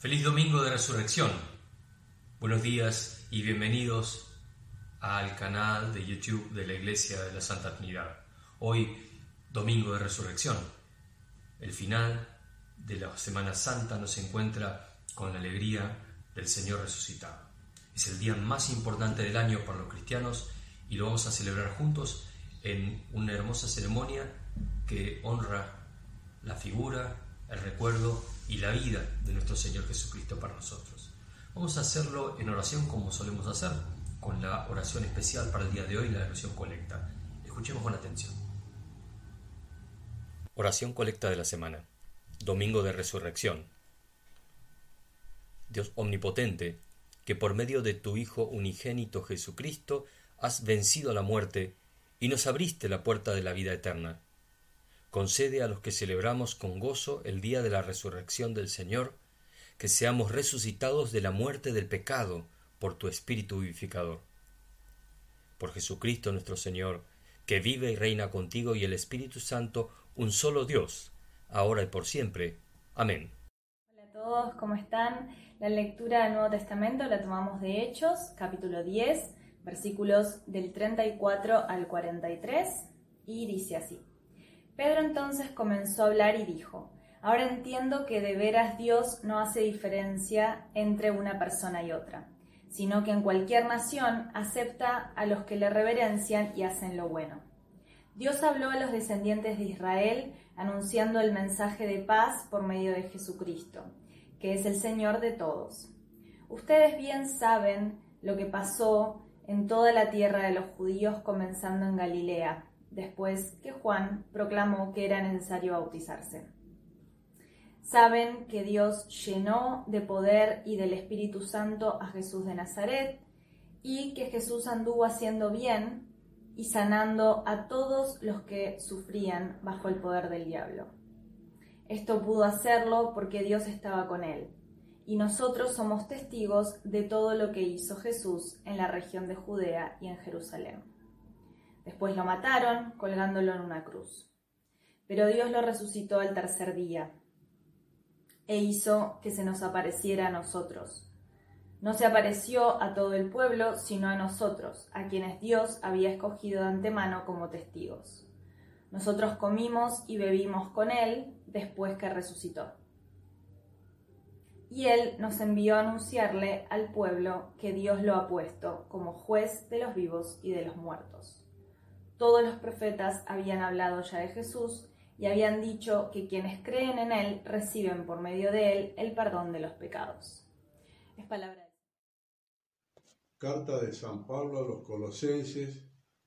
Feliz domingo de resurrección. Buenos días y bienvenidos al canal de YouTube de la Iglesia de la Santa Trinidad. Hoy, domingo de resurrección. El final de la Semana Santa nos encuentra con la alegría del Señor resucitado. Es el día más importante del año para los cristianos y lo vamos a celebrar juntos en una hermosa ceremonia que honra la figura, el recuerdo y la vida de nuestro Señor Jesucristo para nosotros. Vamos a hacerlo en oración como solemos hacer, con la oración especial para el día de hoy, la oración colecta. Escuchemos con atención. Oración colecta de la semana. Domingo de Resurrección. Dios omnipotente, que por medio de tu Hijo unigénito Jesucristo has vencido la muerte y nos abriste la puerta de la vida eterna concede a los que celebramos con gozo el día de la resurrección del Señor, que seamos resucitados de la muerte del pecado por tu Espíritu vivificador. Por Jesucristo nuestro Señor, que vive y reina contigo y el Espíritu Santo, un solo Dios, ahora y por siempre. Amén. Hola a todos, ¿cómo están? La lectura del Nuevo Testamento la tomamos de Hechos, capítulo 10, versículos del 34 al 43, y dice así. Pedro entonces comenzó a hablar y dijo, Ahora entiendo que de veras Dios no hace diferencia entre una persona y otra, sino que en cualquier nación acepta a los que le reverencian y hacen lo bueno. Dios habló a los descendientes de Israel anunciando el mensaje de paz por medio de Jesucristo, que es el Señor de todos. Ustedes bien saben lo que pasó en toda la tierra de los judíos comenzando en Galilea después que Juan proclamó que era necesario bautizarse. Saben que Dios llenó de poder y del Espíritu Santo a Jesús de Nazaret y que Jesús anduvo haciendo bien y sanando a todos los que sufrían bajo el poder del diablo. Esto pudo hacerlo porque Dios estaba con él, y nosotros somos testigos de todo lo que hizo Jesús en la región de Judea y en Jerusalén. Después lo mataron colgándolo en una cruz. Pero Dios lo resucitó al tercer día e hizo que se nos apareciera a nosotros. No se apareció a todo el pueblo, sino a nosotros, a quienes Dios había escogido de antemano como testigos. Nosotros comimos y bebimos con Él después que resucitó. Y Él nos envió a anunciarle al pueblo que Dios lo ha puesto como juez de los vivos y de los muertos. Todos los profetas habían hablado ya de Jesús y habían dicho que quienes creen en Él reciben por medio de Él el perdón de los pecados. Es palabra Carta de San Pablo a los Colosenses,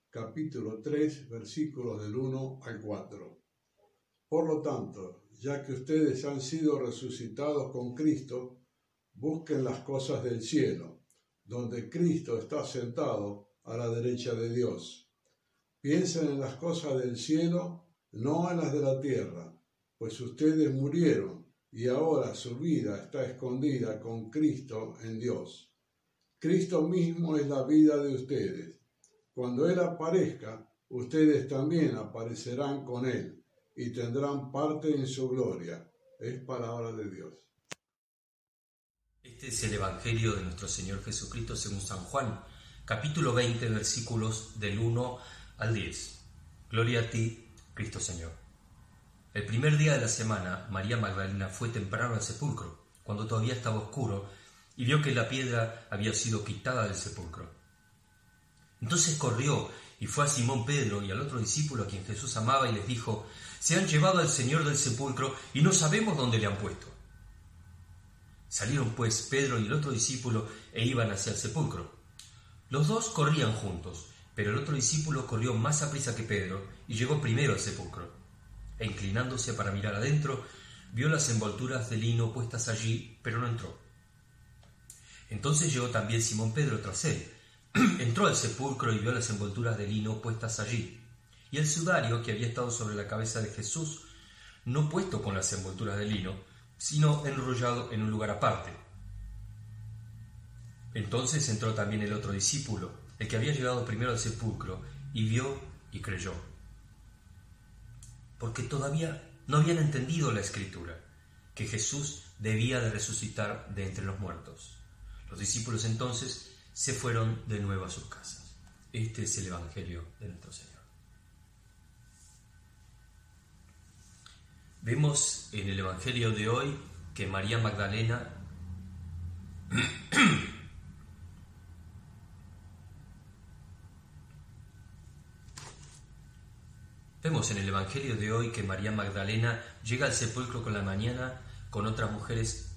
capítulo 3, versículos del 1 al 4. Por lo tanto, ya que ustedes han sido resucitados con Cristo, busquen las cosas del cielo, donde Cristo está sentado a la derecha de Dios Piensen en las cosas del cielo, no en las de la tierra, pues ustedes murieron y ahora su vida está escondida con Cristo en Dios. Cristo mismo es la vida de ustedes. Cuando Él aparezca, ustedes también aparecerán con Él y tendrán parte en su gloria. Es palabra de Dios. Este es el Evangelio de nuestro Señor Jesucristo según San Juan, capítulo 20, versículos del 1 al 10. Gloria a ti, Cristo Señor. El primer día de la semana, María Magdalena fue temprano al sepulcro, cuando todavía estaba oscuro, y vio que la piedra había sido quitada del sepulcro. Entonces corrió y fue a Simón Pedro y al otro discípulo a quien Jesús amaba y les dijo, Se han llevado al Señor del sepulcro y no sabemos dónde le han puesto. Salieron pues Pedro y el otro discípulo e iban hacia el sepulcro. Los dos corrían juntos, pero el otro discípulo corrió más a prisa que Pedro y llegó primero al sepulcro. E inclinándose para mirar adentro, vio las envolturas de lino puestas allí, pero no entró. Entonces llegó también Simón Pedro tras él. entró al sepulcro y vio las envolturas de lino puestas allí, y el sudario que había estado sobre la cabeza de Jesús, no puesto con las envolturas de lino, sino enrollado en un lugar aparte. Entonces entró también el otro discípulo, el que había llegado primero al sepulcro, y vio y creyó. Porque todavía no habían entendido la escritura, que Jesús debía de resucitar de entre los muertos. Los discípulos entonces se fueron de nuevo a sus casas. Este es el Evangelio de nuestro Señor. Vemos en el Evangelio de hoy que María Magdalena Vemos en el Evangelio de hoy que María Magdalena llega al sepulcro con la mañana con otras mujeres.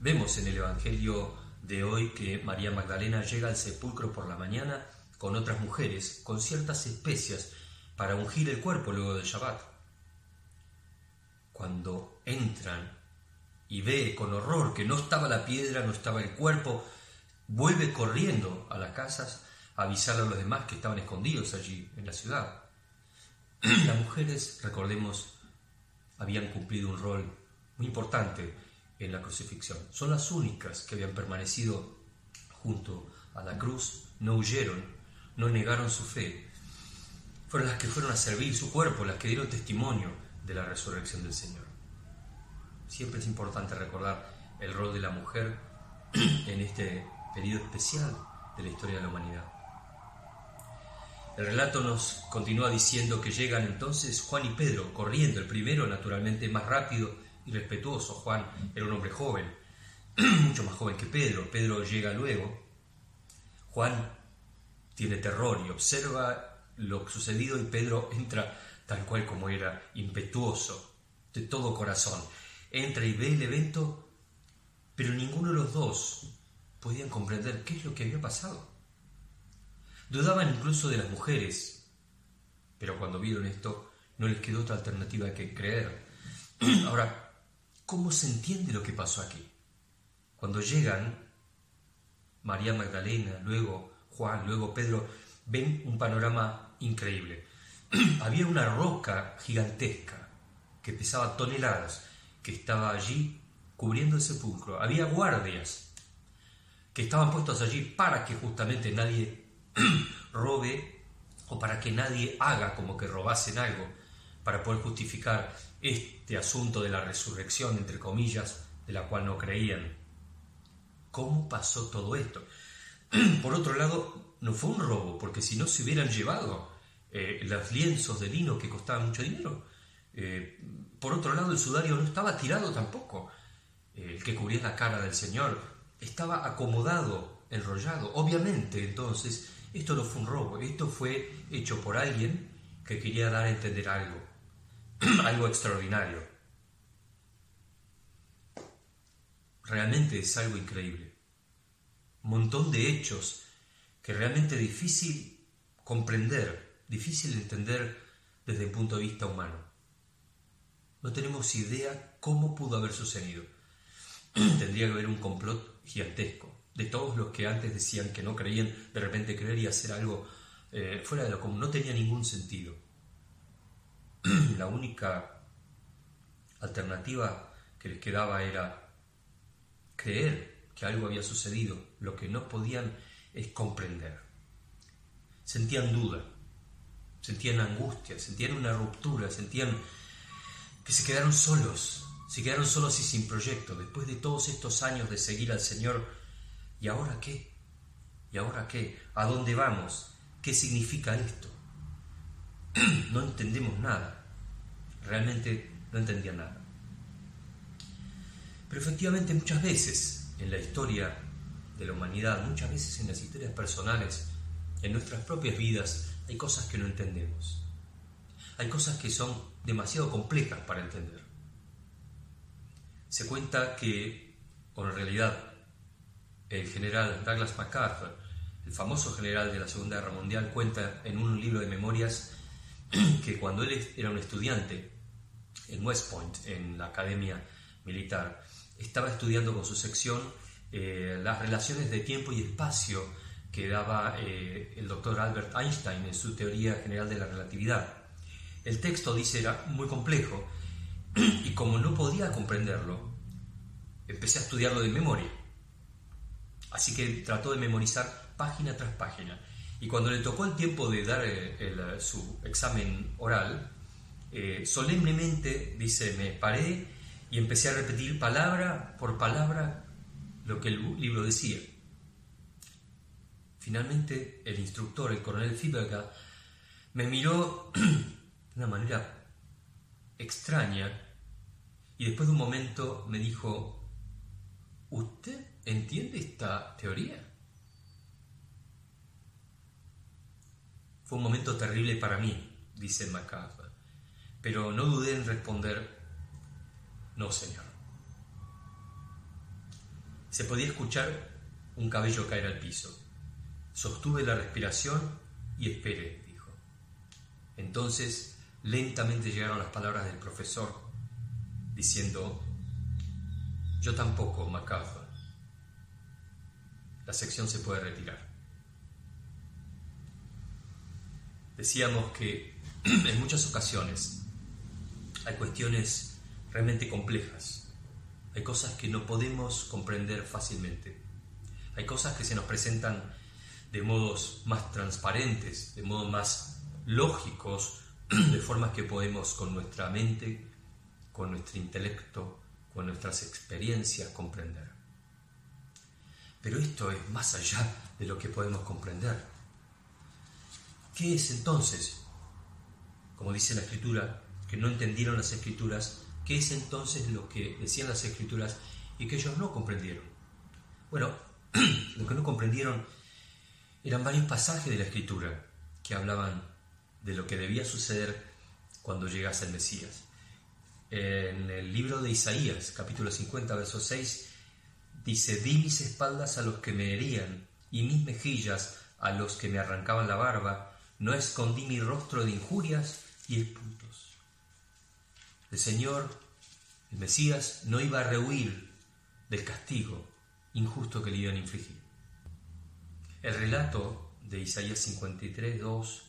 Vemos en el Evangelio de hoy que María Magdalena llega al sepulcro por la mañana con otras mujeres, con ciertas especias para ungir el cuerpo luego del Shabbat. Cuando entran y ve con horror que no estaba la piedra, no estaba el cuerpo, vuelve corriendo a las casas a avisar a los demás que estaban escondidos allí en la ciudad. Las mujeres, recordemos, habían cumplido un rol muy importante en la crucifixión. Son las únicas que habían permanecido junto a la cruz, no huyeron, no negaron su fe. Fueron las que fueron a servir su cuerpo, las que dieron testimonio de la resurrección del Señor. Siempre es importante recordar el rol de la mujer en este periodo especial de la historia de la humanidad. El relato nos continúa diciendo que llegan entonces Juan y Pedro corriendo, el primero naturalmente más rápido y respetuoso. Juan era un hombre joven, mucho más joven que Pedro. Pedro llega luego. Juan tiene terror y observa lo sucedido y Pedro entra tal cual como era, impetuoso, de todo corazón entra y ve el evento, pero ninguno de los dos podían comprender qué es lo que había pasado. Dudaban incluso de las mujeres, pero cuando vieron esto no les quedó otra alternativa que creer. Ahora, ¿cómo se entiende lo que pasó aquí? Cuando llegan, María Magdalena, luego Juan, luego Pedro, ven un panorama increíble. Había una roca gigantesca que pesaba toneladas que estaba allí cubriendo el sepulcro. Había guardias que estaban puestos allí para que justamente nadie robe o para que nadie haga como que robasen algo, para poder justificar este asunto de la resurrección, entre comillas, de la cual no creían. ¿Cómo pasó todo esto? Por otro lado, no fue un robo, porque si no se hubieran llevado eh, los lienzos de lino que costaban mucho dinero, eh, por otro lado, el sudario no estaba tirado tampoco, el que cubría la cara del Señor, estaba acomodado, enrollado. Obviamente, entonces, esto no fue un robo, esto fue hecho por alguien que quería dar a entender algo, algo extraordinario. Realmente es algo increíble. Montón de hechos que realmente es difícil comprender, difícil entender desde el punto de vista humano. No tenemos idea cómo pudo haber sucedido. Tendría que haber un complot gigantesco de todos los que antes decían que no creían, de repente creer y hacer algo eh, fuera de lo común. No tenía ningún sentido. La única alternativa que les quedaba era creer que algo había sucedido. Lo que no podían es comprender. Sentían duda, sentían angustia, sentían una ruptura, sentían que se quedaron solos, se quedaron solos y sin proyecto, después de todos estos años de seguir al Señor. ¿Y ahora qué? ¿Y ahora qué? ¿A dónde vamos? ¿Qué significa esto? No entendemos nada. Realmente no entendían nada. Pero efectivamente muchas veces en la historia de la humanidad, muchas veces en las historias personales, en nuestras propias vidas, hay cosas que no entendemos. Hay cosas que son demasiado complejas para entender. Se cuenta que, o en realidad, el general Douglas MacArthur, el famoso general de la Segunda Guerra Mundial, cuenta en un libro de memorias que cuando él era un estudiante en West Point, en la Academia Militar, estaba estudiando con su sección eh, las relaciones de tiempo y espacio que daba eh, el doctor Albert Einstein en su teoría general de la relatividad. El texto, dice, era muy complejo y como no podía comprenderlo, empecé a estudiarlo de memoria. Así que trató de memorizar página tras página. Y cuando le tocó el tiempo de dar su examen oral, solemnemente, dice, me paré y empecé a repetir palabra por palabra lo que el libro decía. Finalmente, el instructor, el coronel Fiberga, me miró de una manera extraña y después de un momento me dijo, ¿usted entiende esta teoría? Fue un momento terrible para mí, dice MacArthur, pero no dudé en responder, no, señor. Se podía escuchar un cabello caer al piso. Sostuve la respiración y esperé, dijo. Entonces, lentamente llegaron las palabras del profesor, diciendo, yo tampoco, MacArthur. La sección se puede retirar. Decíamos que en muchas ocasiones hay cuestiones realmente complejas, hay cosas que no podemos comprender fácilmente, hay cosas que se nos presentan de modos más transparentes, de modos más lógicos, de formas que podemos con nuestra mente, con nuestro intelecto, con nuestras experiencias comprender. Pero esto es más allá de lo que podemos comprender. ¿Qué es entonces? Como dice la escritura, que no entendieron las escrituras, ¿qué es entonces lo que decían las escrituras y que ellos no comprendieron? Bueno, lo que no comprendieron eran varios pasajes de la Escritura que hablaban de lo que debía suceder cuando llegase el Mesías. En el libro de Isaías, capítulo 50, verso 6, dice, di mis espaldas a los que me herían y mis mejillas a los que me arrancaban la barba, no escondí mi rostro de injurias y esputos. El Señor, el Mesías, no iba a rehuir del castigo injusto que le iban a infligir. El relato de Isaías 53, 2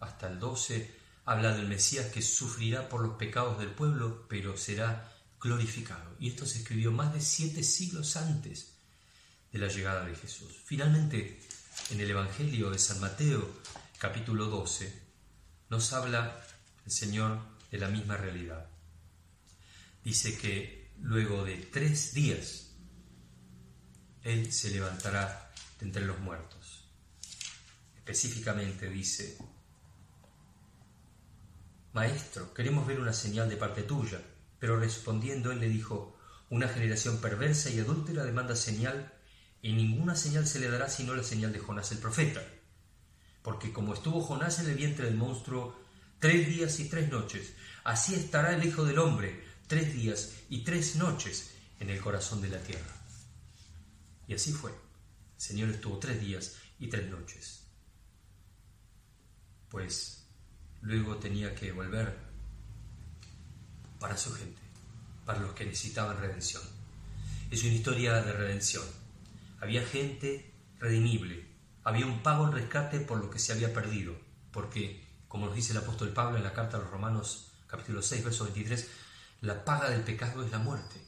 hasta el 12 habla del Mesías que sufrirá por los pecados del pueblo, pero será glorificado. Y esto se escribió más de siete siglos antes de la llegada de Jesús. Finalmente, en el Evangelio de San Mateo, capítulo 12, nos habla el Señor de la misma realidad. Dice que luego de tres días, Él se levantará de entre los muertos. Específicamente dice, Maestro, queremos ver una señal de parte tuya. Pero respondiendo él le dijo, una generación perversa y adúltera demanda señal, y ninguna señal se le dará sino la señal de Jonás el profeta. Porque como estuvo Jonás en el vientre del monstruo tres días y tres noches, así estará el Hijo del Hombre tres días y tres noches en el corazón de la tierra. Y así fue. El Señor estuvo tres días y tres noches. Pues luego tenía que volver para su gente, para los que necesitaban redención. Es una historia de redención. Había gente redimible, había un pago en rescate por lo que se había perdido, porque, como nos dice el apóstol Pablo en la carta a los Romanos capítulo 6, verso 23, la paga del pecado es la muerte.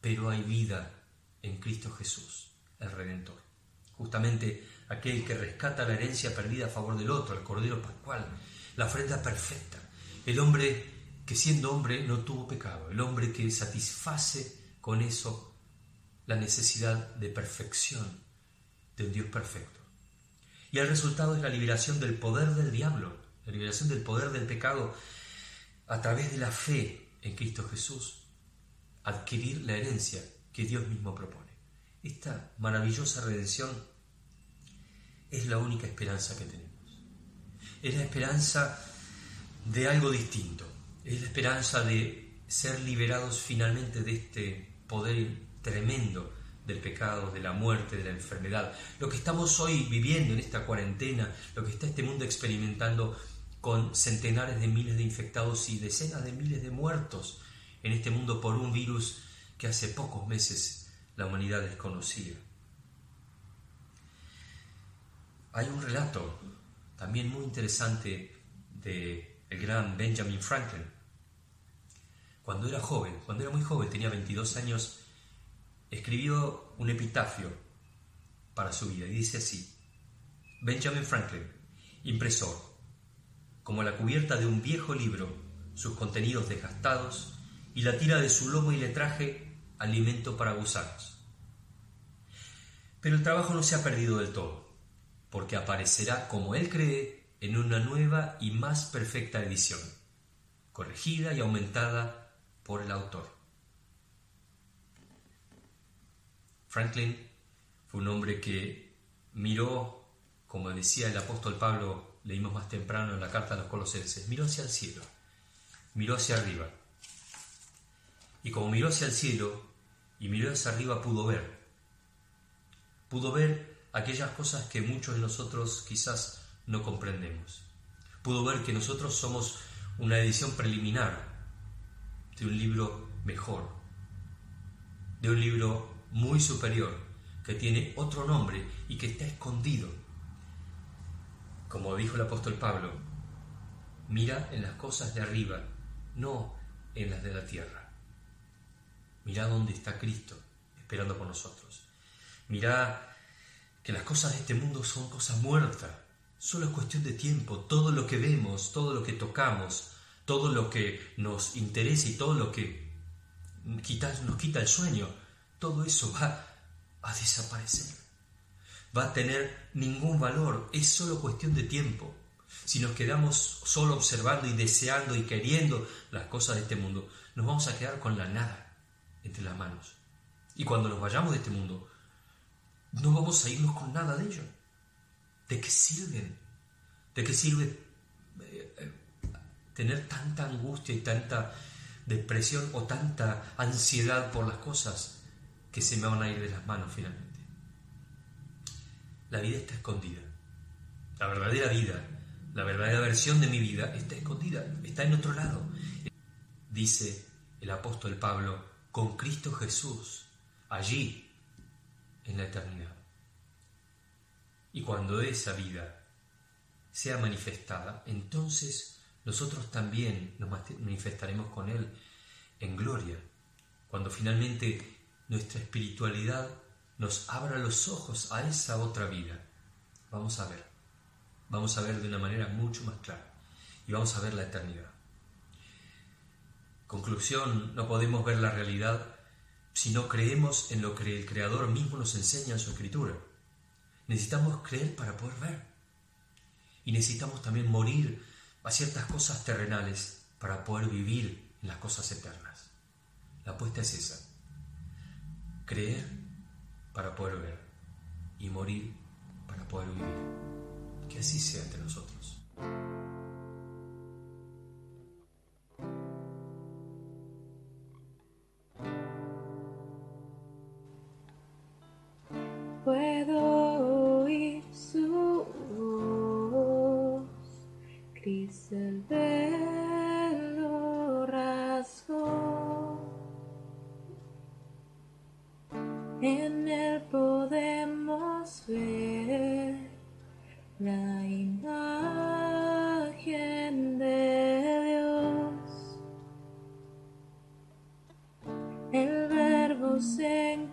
Pero hay vida en Cristo Jesús, el Redentor. Justamente aquel que rescata la herencia perdida a favor del otro, el Cordero Pascual, la ofrenda perfecta, el hombre que siendo hombre no tuvo pecado, el hombre que satisface con eso la necesidad de perfección de un Dios perfecto. Y el resultado es la liberación del poder del diablo, la liberación del poder del pecado a través de la fe en Cristo Jesús, adquirir la herencia que Dios mismo propone. Esta maravillosa redención es la única esperanza que tenemos. Es la esperanza de algo distinto. Es la esperanza de ser liberados finalmente de este poder tremendo del pecado, de la muerte, de la enfermedad. Lo que estamos hoy viviendo en esta cuarentena, lo que está este mundo experimentando con centenares de miles de infectados y decenas de miles de muertos en este mundo por un virus que hace pocos meses la humanidad desconocía. Hay un relato también muy interesante de el gran Benjamin Franklin. Cuando era joven, cuando era muy joven, tenía 22 años, escribió un epitafio para su vida y dice así, Benjamin Franklin, impresor, como la cubierta de un viejo libro, sus contenidos desgastados y la tira de su lomo y letraje alimento para gusanos. Pero el trabajo no se ha perdido del todo, porque aparecerá, como él cree, en una nueva y más perfecta edición, corregida y aumentada por el autor. Franklin fue un hombre que miró, como decía el apóstol Pablo, leímos más temprano en la carta a los colosenses, miró hacia el cielo, miró hacia arriba. Y como miró hacia el cielo y miró hacia arriba pudo ver, pudo ver aquellas cosas que muchos de nosotros quizás no comprendemos. Pudo ver que nosotros somos una edición preliminar de un libro mejor, de un libro muy superior, que tiene otro nombre y que está escondido. Como dijo el apóstol Pablo, mira en las cosas de arriba, no en las de la tierra. Mira dónde está Cristo esperando por nosotros. Mira que las cosas de este mundo son cosas muertas. Solo es cuestión de tiempo. Todo lo que vemos, todo lo que tocamos, todo lo que nos interesa y todo lo que nos quita el sueño, todo eso va a desaparecer. Va a tener ningún valor. Es solo cuestión de tiempo. Si nos quedamos solo observando y deseando y queriendo las cosas de este mundo, nos vamos a quedar con la nada entre las manos. Y cuando nos vayamos de este mundo, no vamos a irnos con nada de ello. ¿De qué sirven? ¿De qué sirve eh, eh, tener tanta angustia y tanta depresión o tanta ansiedad por las cosas que se me van a ir de las manos finalmente? La vida está escondida. La verdadera vida, la verdadera versión de mi vida está escondida, está en otro lado. Dice el apóstol Pablo, con Cristo Jesús, allí en la eternidad. Y cuando esa vida sea manifestada, entonces nosotros también nos manifestaremos con Él en gloria, cuando finalmente nuestra espiritualidad nos abra los ojos a esa otra vida. Vamos a ver, vamos a ver de una manera mucho más clara y vamos a ver la eternidad. Conclusión, no podemos ver la realidad si no creemos en lo que el Creador mismo nos enseña en su escritura. Necesitamos creer para poder ver. Y necesitamos también morir a ciertas cosas terrenales para poder vivir en las cosas eternas. La apuesta es esa. Creer para poder ver y morir para poder vivir. Que así sea entre nosotros. en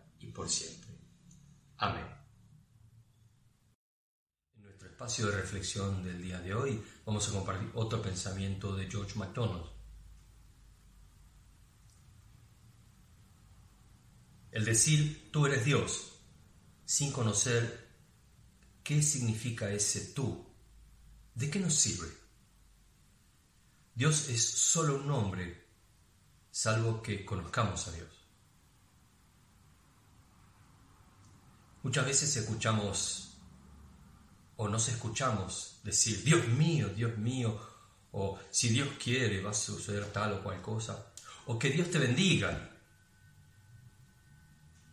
por siempre. Amén. En nuestro espacio de reflexión del día de hoy vamos a compartir otro pensamiento de George MacDonald. El decir tú eres Dios sin conocer qué significa ese tú, ¿de qué nos sirve? Dios es solo un nombre, salvo que conozcamos a Dios. Muchas veces escuchamos o nos escuchamos decir, Dios mío, Dios mío, o si Dios quiere va a suceder tal o cual cosa, o que Dios te bendiga.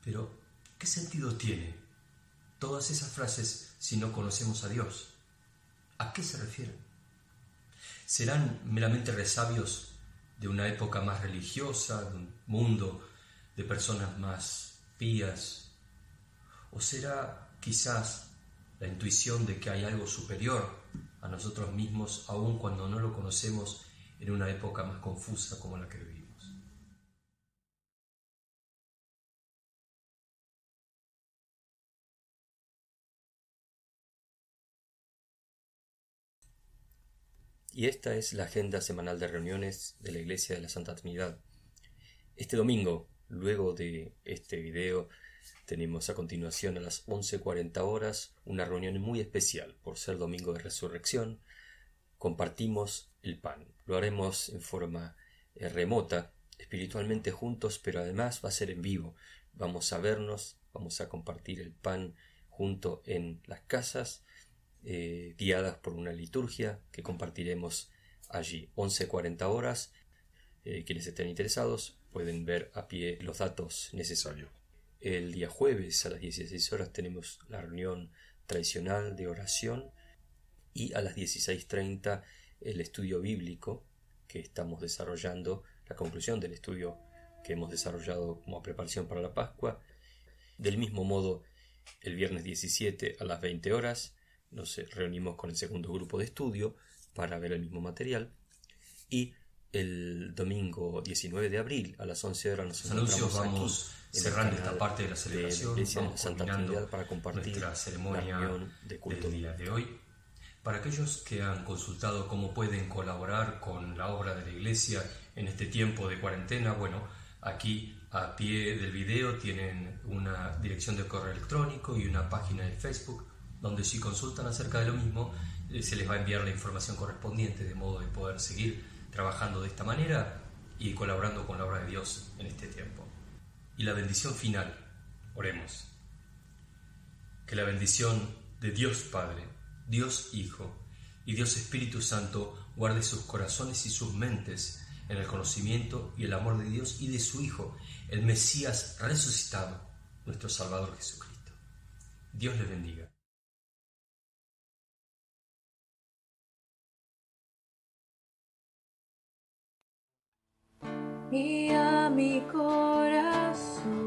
Pero, ¿qué sentido tiene todas esas frases si no conocemos a Dios? ¿A qué se refieren? ¿Serán meramente resabios de una época más religiosa, de un mundo de personas más pías, ¿O será quizás la intuición de que hay algo superior a nosotros mismos, aun cuando no lo conocemos en una época más confusa como la que vivimos? Y esta es la agenda semanal de reuniones de la Iglesia de la Santa Trinidad. Este domingo, luego de este video, tenemos a continuación a las 11.40 horas una reunión muy especial por ser domingo de resurrección. Compartimos el pan. Lo haremos en forma eh, remota, espiritualmente juntos, pero además va a ser en vivo. Vamos a vernos, vamos a compartir el pan junto en las casas, eh, guiadas por una liturgia que compartiremos allí. 11.40 horas. Eh, quienes estén interesados pueden ver a pie los datos necesarios. El día jueves a las 16 horas tenemos la reunión tradicional de oración y a las 16.30 el estudio bíblico que estamos desarrollando, la conclusión del estudio que hemos desarrollado como preparación para la Pascua. Del mismo modo, el viernes 17 a las 20 horas nos reunimos con el segundo grupo de estudio para ver el mismo material y el domingo 19 de abril a las 11 horas nos encontramos vamos cerrando esta parte de la celebración de vamos Santa Trinidad para compartir nuestra ceremonia de culto. del día de hoy. Para aquellos que han consultado cómo pueden colaborar con la obra de la iglesia en este tiempo de cuarentena bueno aquí a pie del video tienen una dirección de correo electrónico y una página de Facebook donde si consultan acerca de lo mismo eh, se les va a enviar la información correspondiente de modo de poder seguir trabajando de esta manera y colaborando con la obra de Dios en este tiempo. Y la bendición final, oremos. Que la bendición de Dios Padre, Dios Hijo y Dios Espíritu Santo guarde sus corazones y sus mentes en el conocimiento y el amor de Dios y de su Hijo, el Mesías resucitado, nuestro Salvador Jesucristo. Dios les bendiga. Y a mi corazón